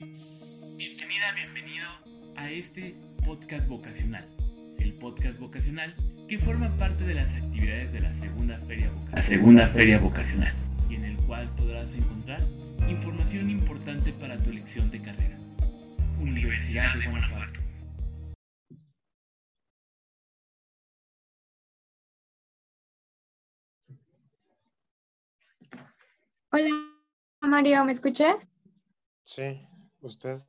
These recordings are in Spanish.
Bienvenida, bienvenido a este podcast vocacional. El podcast vocacional que forma parte de las actividades de la segunda feria vocacional. segunda feria vocacional. Y en el cual podrás encontrar información importante para tu elección de carrera. Universidad de Guanajuato. Hola, Mario, ¿me escuchas? Sí, usted.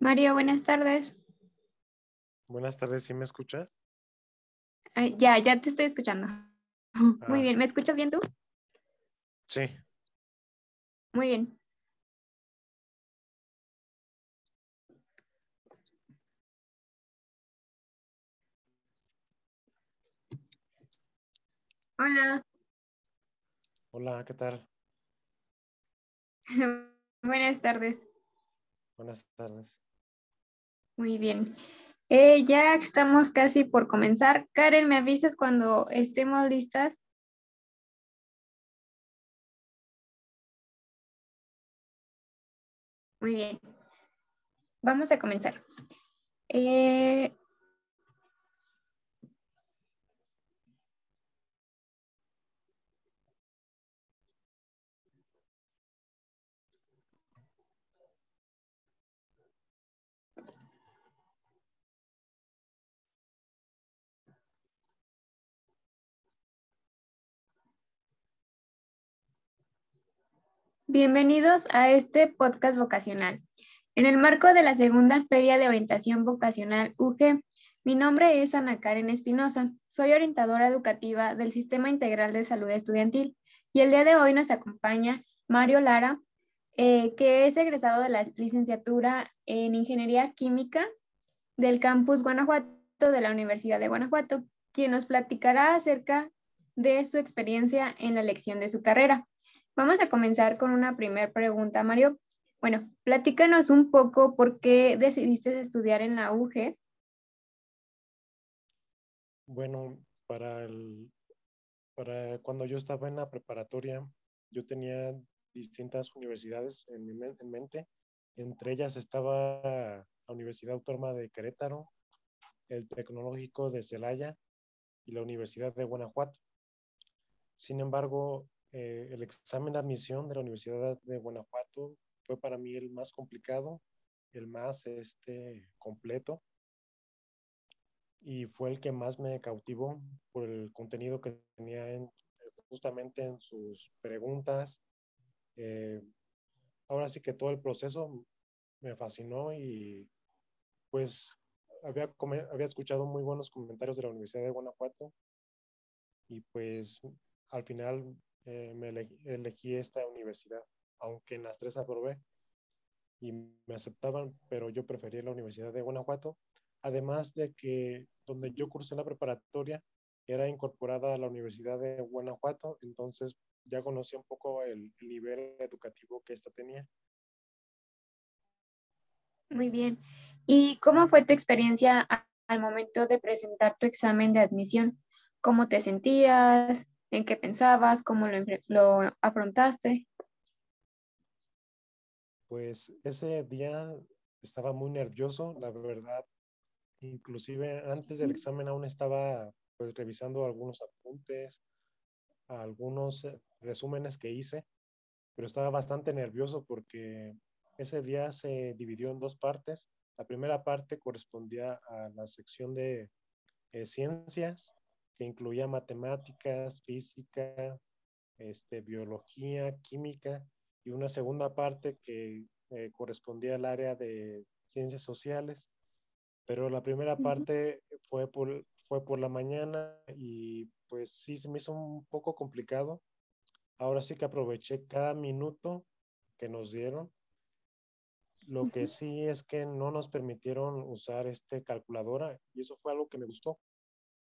Mario, buenas tardes. Buenas tardes, ¿sí me escucha? ya, ya te estoy escuchando. Muy Ah. bien, ¿me escuchas bien tú? Sí, Muy bien. Hola, hola, ¿qué tal? buenas tardes. Buenas tardes. Muy bien. Eh, ya estamos casi por comenzar. Karen, ¿me avisas cuando estemos listas? Muy bien. Vamos a comenzar. Eh, Bienvenidos a este podcast vocacional. En el marco de la segunda Feria de Orientación Vocacional UG, mi nombre es Ana Karen Espinosa. Soy orientadora educativa del Sistema Integral de Salud Estudiantil y el día de hoy nos acompaña Mario Lara, eh, que es egresado de la licenciatura en Ingeniería Química del campus Guanajuato de la Universidad de Guanajuato, quien nos platicará acerca de su experiencia en la elección de su carrera. Vamos a comenzar con una primera pregunta, Mario. Bueno, platícanos un poco por qué decidiste estudiar en la UG. Bueno, para el, para cuando yo estaba en la preparatoria, yo tenía distintas universidades en mi en mente. Entre ellas estaba la Universidad Autónoma de Querétaro, el Tecnológico de Celaya y la Universidad de Guanajuato. Sin embargo, eh, el examen de admisión de la Universidad de Guanajuato fue para mí el más complicado, el más este, completo y fue el que más me cautivó por el contenido que tenía en, justamente en sus preguntas. Eh, ahora sí que todo el proceso me fascinó y pues había, había escuchado muy buenos comentarios de la Universidad de Guanajuato y pues al final eh, me elegí, esta universidad, aunque en las tres aprobé y me aceptaban, pero yo preferí la Universidad de Guanajuato además de que donde yo cursé la preparatoria era incorporada a la Universidad de Guanajuato, entonces ya conocía un poco el, el nivel educativo que ésta tenía. Muy bien. ¿Y cómo fue tu experiencia al momento de presentar tu examen de admisión? ¿Cómo te sentías? ¿En qué pensabas? ¿Cómo lo, lo afrontaste? Pues ese día estaba muy nervioso, la verdad. Inclusive antes del examen aún estaba pues revisando algunos apuntes, algunos eh, resúmenes que hice, pero estaba bastante nervioso porque ese día se dividió en dos partes. La primera parte correspondía a la sección de eh, ciencias, que incluía matemáticas, física, este, biología, química, y una segunda parte que eh, correspondía al área de ciencias sociales. Pero la primera parte fue por, fue por la mañana y pues sí se me hizo un poco complicado. Ahora sí que aproveché cada minuto que nos dieron. Lo que sí es que no nos permitieron usar este calculadora y eso fue algo que me gustó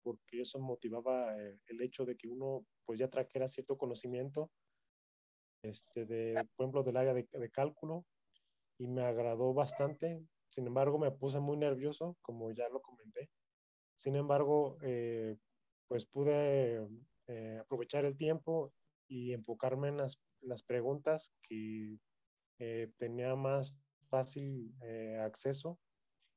porque eso motivaba eh, el hecho de que uno pues ya trajera cierto conocimiento este de por ejemplo del área de, de cálculo y me agradó bastante sin embargo me puse muy nervioso como ya lo comenté sin embargo eh, pues pude eh, aprovechar el tiempo y enfocarme en las, las preguntas que eh, tenía más fácil eh, acceso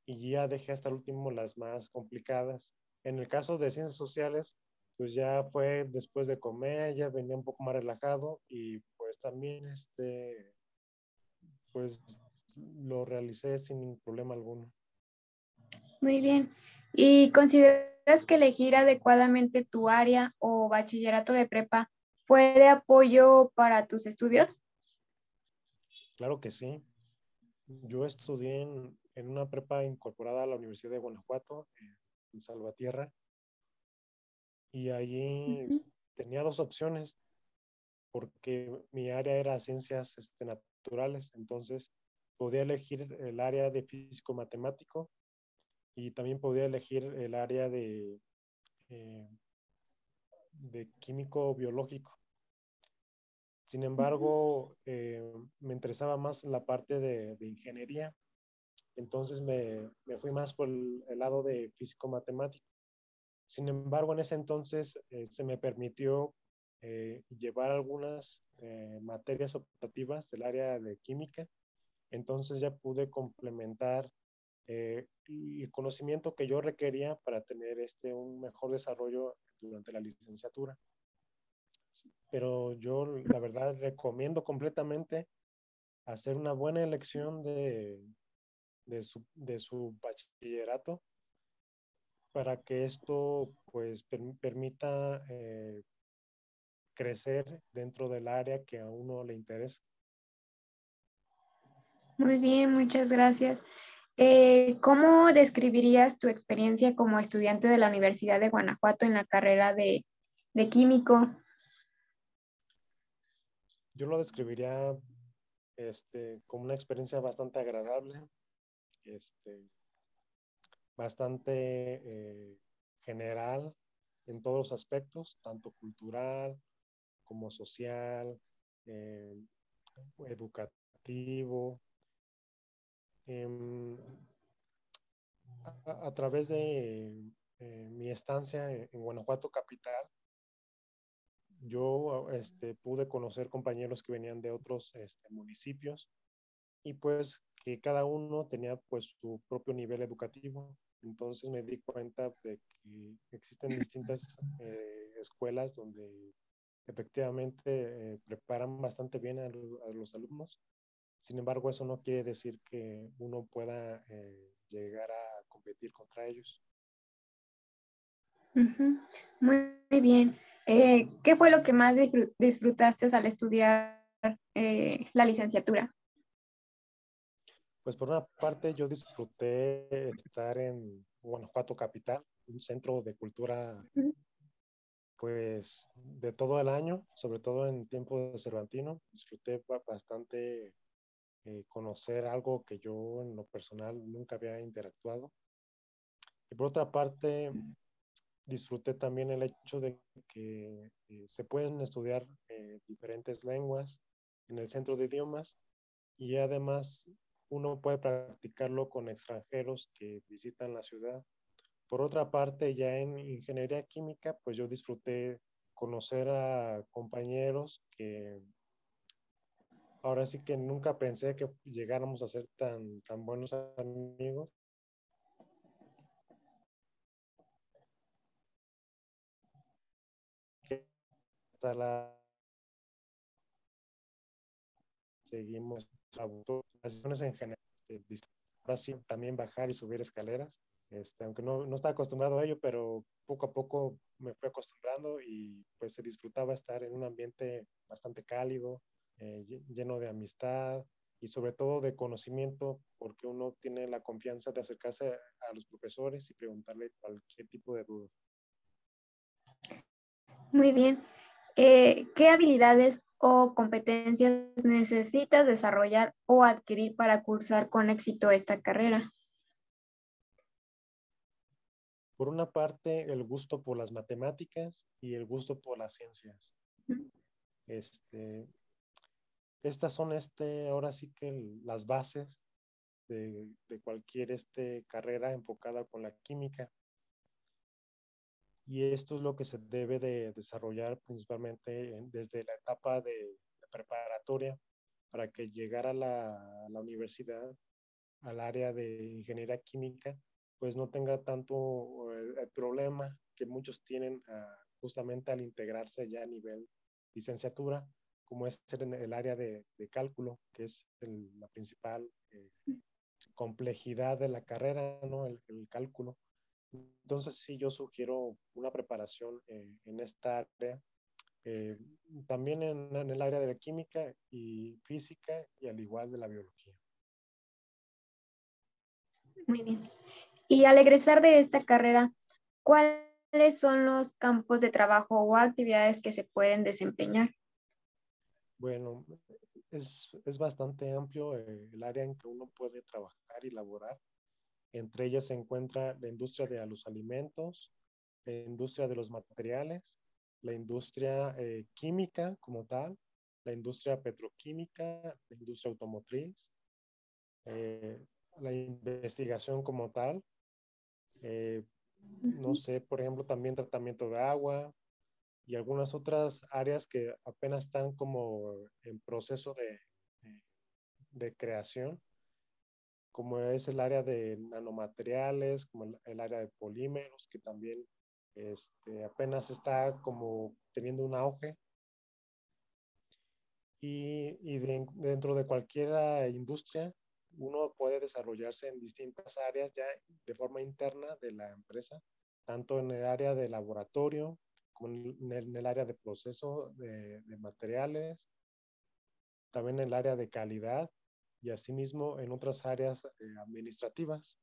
y ya dejé hasta el último las más complicadas. En el caso de ciencias sociales, pues ya fue después de comer, ya venía un poco más relajado y pues también este, pues lo realicé sin problema alguno. Muy bien. ¿Y consideras que elegir adecuadamente tu área o bachillerato de prepa fue de apoyo para tus estudios? Claro que sí. Yo estudié en, en una prepa incorporada a la Universidad de Guanajuato, en Salvatierra, y allí tenía dos opciones, porque mi área era ciencias este, naturales, entonces podía elegir el área de físico matemático y también podía elegir el área de, eh, de químico biológico. Sin embargo, eh, me interesaba más la parte de, ingeniería, entonces me, me, fui más por el, lado de físico matemático. Sin embargo, en ese entonces eh, se me permitió llevar algunas materias optativas del área de química, entonces ya pude complementar eh, el conocimiento que yo requería para tener este, un mejor desarrollo durante la licenciatura. Pero yo, la verdad, recomiendo completamente hacer una buena elección de, de, su, de su bachillerato para que esto pues permita eh, crecer dentro del área que a uno le interesa. Muy bien, muchas gracias. Eh, ¿Cómo describirías tu experiencia como estudiante de la Universidad de Guanajuato en la carrera de, químico? Yo lo describiría este, como una experiencia bastante agradable, este, bastante eh, general en todos los aspectos, tanto cultural como social, eh, educativo, Em, a, través de eh, mi estancia en, Guanajuato capital, yo este, pude conocer compañeros que venían de otros este, municipios y pues que cada uno tenía pues su propio nivel educativo. Entonces me di cuenta de que existen distintas eh, escuelas donde efectivamente eh, preparan bastante bien a, los alumnos sin embargo, eso no quiere decir que uno pueda eh, llegar a competir contra ellos. Muy bien. ¿Qué fue lo que más disfrutaste al estudiar la licenciatura? Pues por una parte yo disfruté estar en Guanajuato Capital, un centro de cultura pues de todo el año, sobre todo en tiempo de Cervantino. Disfruté bastante eh, conocer algo que yo en lo personal nunca había interactuado. Y por otra parte, disfruté también el hecho de que eh, se pueden estudiar eh, diferentes lenguas en el centro de idiomas y además uno puede practicarlo con extranjeros que visitan la ciudad. Por otra parte, ya en ingeniería química, pues yo disfruté conocer a compañeros que ahora sí que nunca pensé que llegáramos a ser tan, tan buenos amigos. Hasta la seguimos en general. Este, ahora sí, también bajar y subir escaleras. Este, aunque no, no estaba acostumbrado a ello, pero poco a poco me fui acostumbrando y pues se disfrutaba estar en un ambiente bastante cálido, eh, lleno de amistad y sobre todo de conocimiento, porque uno tiene la confianza de acercarse a los profesores y preguntarle cualquier tipo de duda. Muy bien. Eh, ¿Qué habilidades o competencias necesitas desarrollar o adquirir para cursar con éxito esta carrera? Por una parte, el gusto por las matemáticas y el gusto por las ciencias. Este, estas son este, ahora sí que las bases de, cualquier este, carrera enfocada con la química. Y esto es lo que se debe de desarrollar principalmente desde la etapa de, preparatoria para que llegara a la, la, universidad, al área de ingeniería química, pues no tenga tanto el, el problema que muchos tienen justamente al integrarse ya a nivel licenciatura, como es en el área de, de cálculo, que es la principal eh, complejidad de la carrera, ¿no? El, el, cálculo. Entonces, sí, yo sugiero una preparación eh, en esta área, eh, también en, en, el área de la química y física y al igual de la biología. Muy bien. Y al egresar de esta carrera, ¿cuáles son los campos de trabajo o actividades que se pueden desempeñar? Bueno, es, es bastante amplio eh, el área en que uno puede trabajar y laborar. Entre ellas se encuentra la industria de los alimentos, la industria de los materiales, la industria eh, química como tal, la industria petroquímica, la industria automotriz, eh, la investigación como tal, eh, no sé, por ejemplo, también tratamiento de agua, y algunas otras áreas que apenas están como en proceso de, de creación, como es el área de nanomateriales, como el, área de polímeros, que también este, apenas está como teniendo un auge. Y, y de, dentro de cualquier industria, uno puede desarrollarse en distintas áreas ya de forma interna de la empresa, tanto en el área de laboratorio, el, en el área de proceso de, materiales, también en el área de calidad y asimismo en otras áreas eh, administrativas.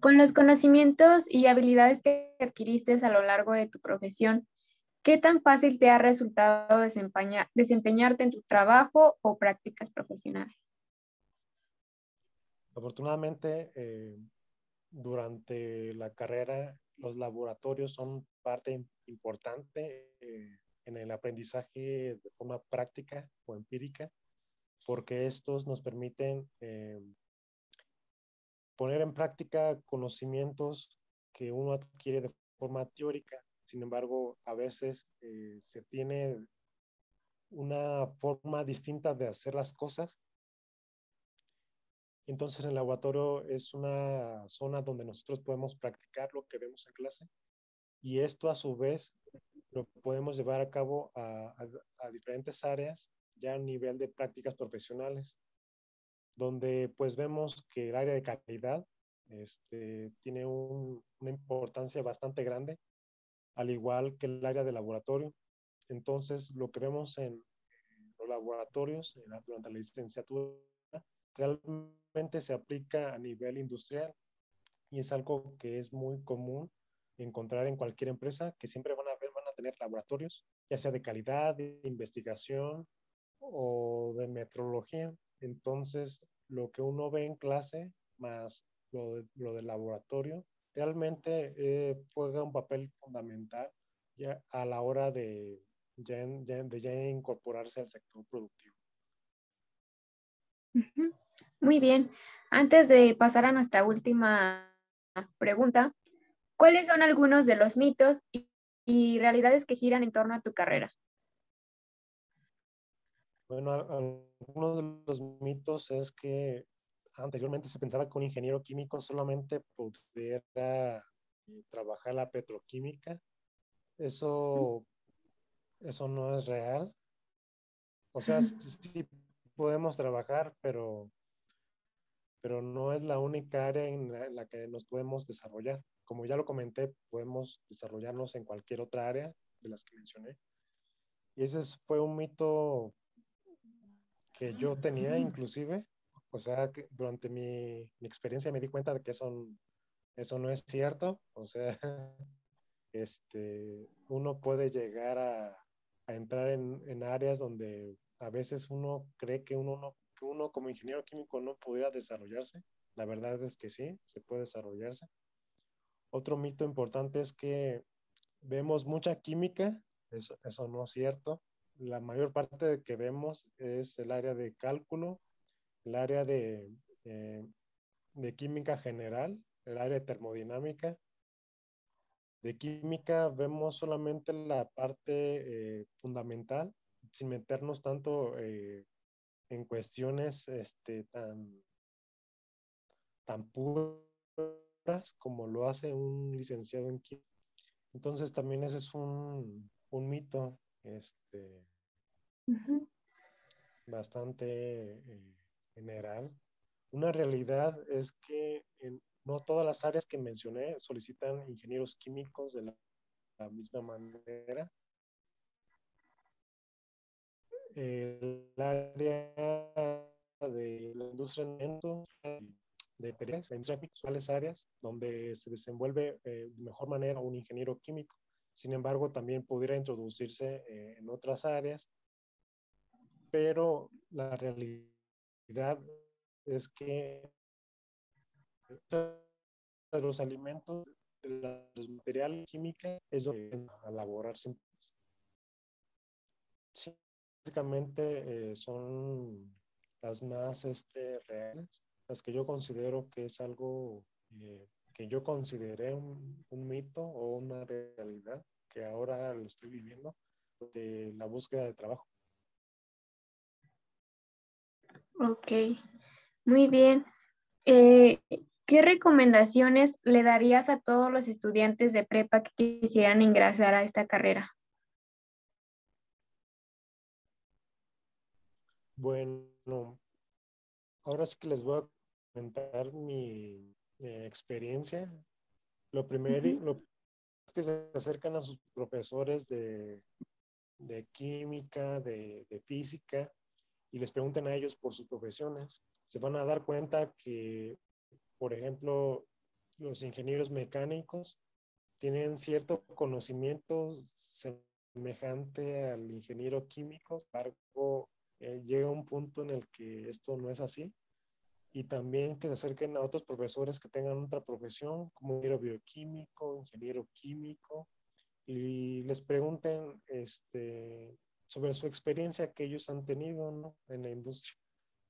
Con los conocimientos y habilidades que adquiriste a lo largo de tu profesión, ¿qué tan fácil te ha resultado desempeñar, desempeñarte en tu trabajo o prácticas profesionales? Afortunadamente, eh, durante la carrera los laboratorios son parte importante eh, en el aprendizaje de forma práctica o empírica, porque estos nos permiten eh, poner en práctica conocimientos que uno adquiere de forma teórica. Sin embargo, a veces eh, se tiene una forma distinta de hacer las cosas entonces, el laboratorio es una zona donde nosotros podemos practicar lo que vemos en clase y esto a su vez lo podemos llevar a cabo a, a, a diferentes áreas ya a nivel de prácticas profesionales, donde pues vemos que el área de calidad este, tiene un, una importancia bastante grande, al igual que el área de laboratorio. Entonces, lo que vemos en los laboratorios durante la licenciatura realmente se aplica a nivel industrial y es algo que es muy común encontrar en cualquier empresa que siempre van a ver, van a tener laboratorios, ya sea de calidad, de investigación o de metrología. Entonces, lo que uno ve en clase más lo, de, lo del laboratorio realmente eh, juega un papel fundamental ya a la hora de ya, ya, de incorporarse al sector productivo. Muy bien. Antes de pasar a nuestra última pregunta, ¿cuáles son algunos de los mitos y, y realidades que giran en torno a tu carrera? Bueno, algunos de los mitos es que anteriormente se pensaba que un ingeniero químico solamente pudiera trabajar la petroquímica. Eso, eso no es real. O sea, sí podemos trabajar, pero pero no es la única área en la, en la, que nos podemos desarrollar. Como ya lo comenté, podemos desarrollarnos en cualquier otra área de las que mencioné. Y ese fue un mito que yo tenía inclusive. O sea, que durante mi, mi, experiencia me di cuenta de que eso, eso no es cierto. O sea, este, uno puede llegar a, a entrar en, en áreas donde a veces uno cree que uno no que uno como ingeniero químico no pudiera desarrollarse. La verdad es que sí, se puede desarrollarse. Otro mito importante es que vemos mucha química, eso, eso no es cierto. La mayor parte de que vemos es el área de cálculo, el área de, eh, de química general, el área termodinámica. De química vemos solamente la parte eh, fundamental, sin meternos tanto eh, en cuestiones este, tan, tan puras como lo hace un licenciado en química. Entonces también ese es un, un mito este, bastante eh, general. Una realidad es que en, no todas las áreas que mencioné solicitan ingenieros químicos de la, misma manera. El área de la industria de tráficos, áreas donde se desenvuelve eh, de mejor manera un ingeniero químico. Sin embargo, también pudiera introducirse eh, en otras áreas, pero la realidad es que los alimentos, los materiales químicos, es a elaborar siempre. básicamente eh, son las más este, reales, las que yo considero que es algo eh, que yo consideré un, un, mito o una realidad que ahora lo estoy viviendo de la búsqueda de trabajo. Ok, muy bien. Eh, ¿Qué recomendaciones le darías a todos los estudiantes de prepa que quisieran ingresar a esta carrera? Bueno, ahora sí que les voy a comentar mi, experiencia. Lo primero es que se acercan a sus profesores de, química, de, de física, y les pregunten a ellos por sus profesiones. Se van a dar cuenta que por ejemplo, los ingenieros mecánicos tienen cierto conocimiento semejante al ingeniero químico, sin embargo, eh, llega un punto en el que esto no es así. Y también que se acerquen a otros profesores que tengan otra profesión, como ingeniero bioquímico, ingeniero químico, y les pregunten este, sobre su experiencia que ellos han tenido en la industria.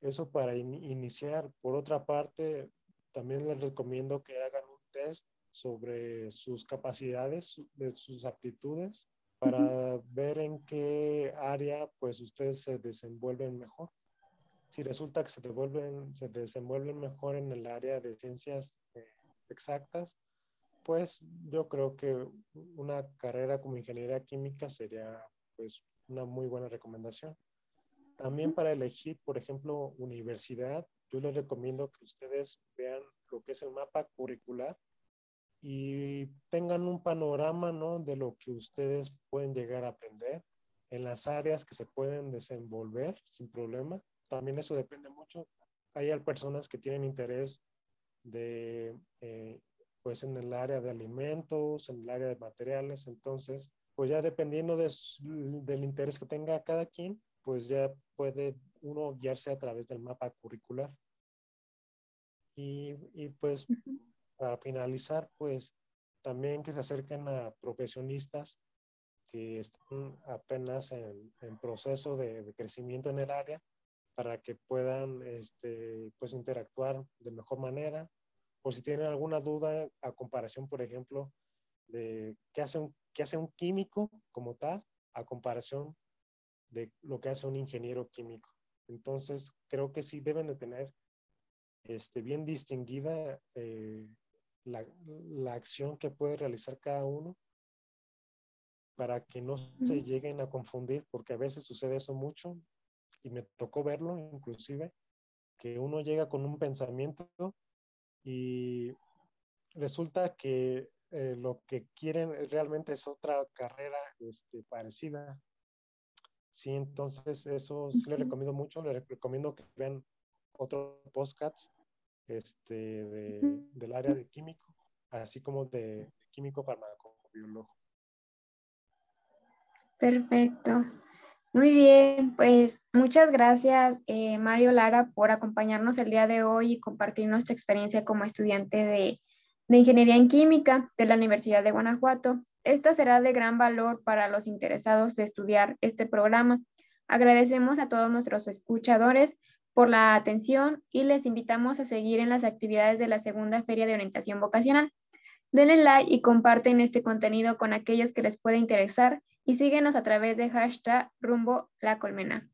Eso para iniciar. Por otra parte, también les recomiendo que hagan un test sobre sus capacidades, de sus aptitudes, para ver en qué área pues ustedes se desenvuelven mejor. Si resulta que se, devuelven, se desenvuelven mejor en el área de ciencias eh, exactas, pues yo creo que una carrera como ingeniería química sería pues una muy buena recomendación. También para elegir, por ejemplo, universidad, yo les recomiendo que ustedes vean lo que es el mapa curricular y tengan un panorama ¿no? de lo que ustedes pueden llegar a aprender en las áreas que se pueden desenvolver sin problema. También eso depende mucho. Hay personas que tienen interés de, eh, pues en el área de alimentos, en el área de materiales, entonces, pues ya dependiendo de del interés que tenga cada quien, pues ya puede uno guiarse a través del mapa curricular. Y, y pues para finalizar, pues también que se acerquen a profesionistas que están apenas en, en proceso de, de, crecimiento en el área para que puedan este, pues interactuar de mejor manera. O si tienen alguna duda a comparación, por ejemplo, de qué hace un, qué hace un químico como tal, a comparación de lo que hace un ingeniero químico. Entonces, creo que sí deben de tener este, bien distinguida eh, la, la, acción que puede realizar cada uno para que no se lleguen a confundir, porque a veces sucede eso mucho y me tocó verlo inclusive, que uno llega con un pensamiento y resulta que eh, lo que quieren realmente es otra carrera este, parecida Sí, entonces eso sí le recomiendo mucho, le recomiendo que vean otro podcast este, de, del área de químico, así como de, químico farmacobiólogo. Perfecto. Muy bien, pues muchas gracias eh, Mario Lara por acompañarnos el día de hoy y compartir nuestra experiencia como estudiante de, de Ingeniería en Química de la Universidad de Guanajuato. Esta será de gran valor para los interesados de estudiar este programa. Agradecemos a todos nuestros escuchadores por la atención y les invitamos a seguir en las actividades de la segunda Feria de Orientación Vocacional. Denle like y comparten este contenido con aquellos que les pueda interesar y síguenos a través de hashtag rumbo la colmena.